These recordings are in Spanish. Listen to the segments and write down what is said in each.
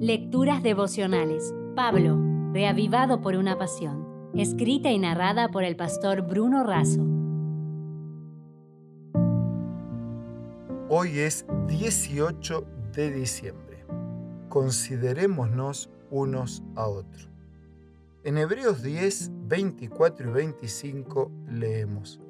Lecturas devocionales. Pablo, reavivado por una pasión. Escrita y narrada por el pastor Bruno Razo. Hoy es 18 de diciembre. Considerémonos unos a otros. En Hebreos 10, 24 y 25 leemos,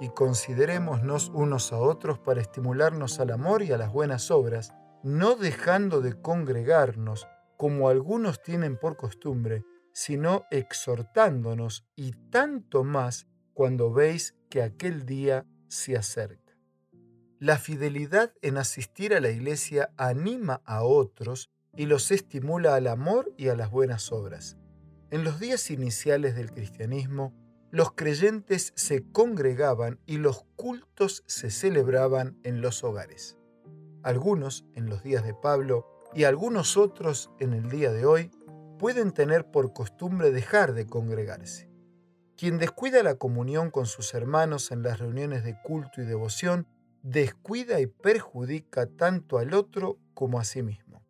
y considerémonos unos a otros para estimularnos al amor y a las buenas obras, no dejando de congregarnos como algunos tienen por costumbre, sino exhortándonos y tanto más cuando veis que aquel día se acerca. La fidelidad en asistir a la iglesia anima a otros y los estimula al amor y a las buenas obras. En los días iniciales del cristianismo, los creyentes se congregaban y los cultos se celebraban en los hogares. Algunos, en los días de Pablo, y algunos otros, en el día de hoy, pueden tener por costumbre dejar de congregarse. Quien descuida la comunión con sus hermanos en las reuniones de culto y devoción, descuida y perjudica tanto al otro como a sí mismo.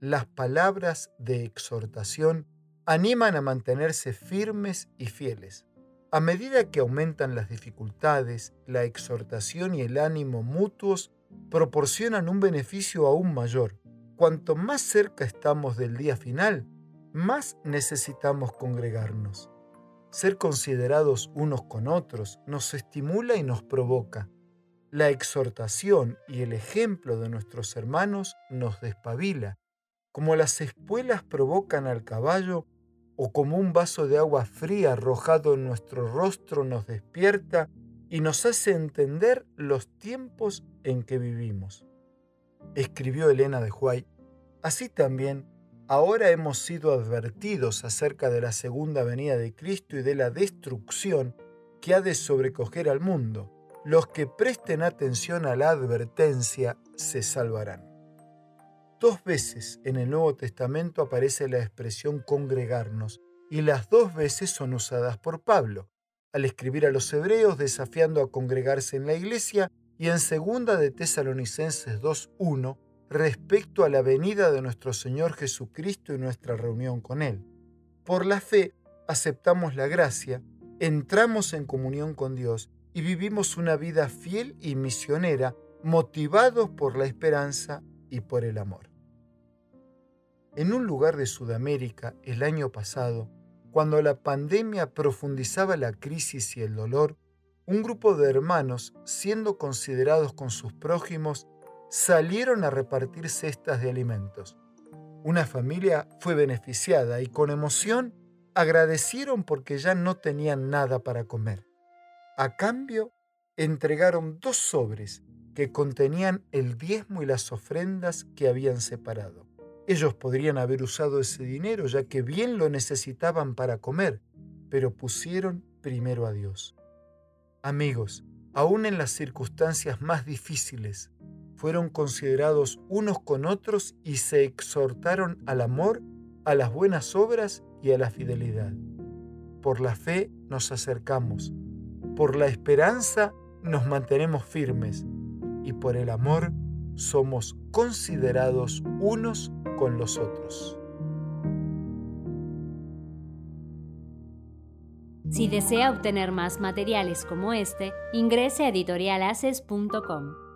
Las palabras de exhortación animan a mantenerse firmes y fieles. A medida que aumentan las dificultades, la exhortación y el ánimo mutuos proporcionan un beneficio aún mayor. Cuanto más cerca estamos del día final, más necesitamos congregarnos. Ser considerados unos con otros nos estimula y nos provoca. La exhortación y el ejemplo de nuestros hermanos nos despabila. Como las espuelas provocan al caballo, o como un vaso de agua fría arrojado en nuestro rostro nos despierta y nos hace entender los tiempos en que vivimos. Escribió Elena de Huay, así también, ahora hemos sido advertidos acerca de la segunda venida de Cristo y de la destrucción que ha de sobrecoger al mundo. Los que presten atención a la advertencia se salvarán. Dos veces en el Nuevo Testamento aparece la expresión congregarnos y las dos veces son usadas por Pablo al escribir a los hebreos desafiando a congregarse en la iglesia y en segunda de Tesalonicenses 2.1 respecto a la venida de nuestro Señor Jesucristo y nuestra reunión con Él. Por la fe aceptamos la gracia, entramos en comunión con Dios y vivimos una vida fiel y misionera motivados por la esperanza y por el amor. En un lugar de Sudamérica el año pasado, cuando la pandemia profundizaba la crisis y el dolor, un grupo de hermanos, siendo considerados con sus prójimos, salieron a repartir cestas de alimentos. Una familia fue beneficiada y con emoción agradecieron porque ya no tenían nada para comer. A cambio, entregaron dos sobres que contenían el diezmo y las ofrendas que habían separado. Ellos podrían haber usado ese dinero ya que bien lo necesitaban para comer, pero pusieron primero a Dios. Amigos, aún en las circunstancias más difíciles, fueron considerados unos con otros y se exhortaron al amor, a las buenas obras y a la fidelidad. Por la fe nos acercamos, por la esperanza nos mantenemos firmes y por el amor somos considerados unos con los otros. Si desea obtener más materiales como este, ingrese a editorialaces.com.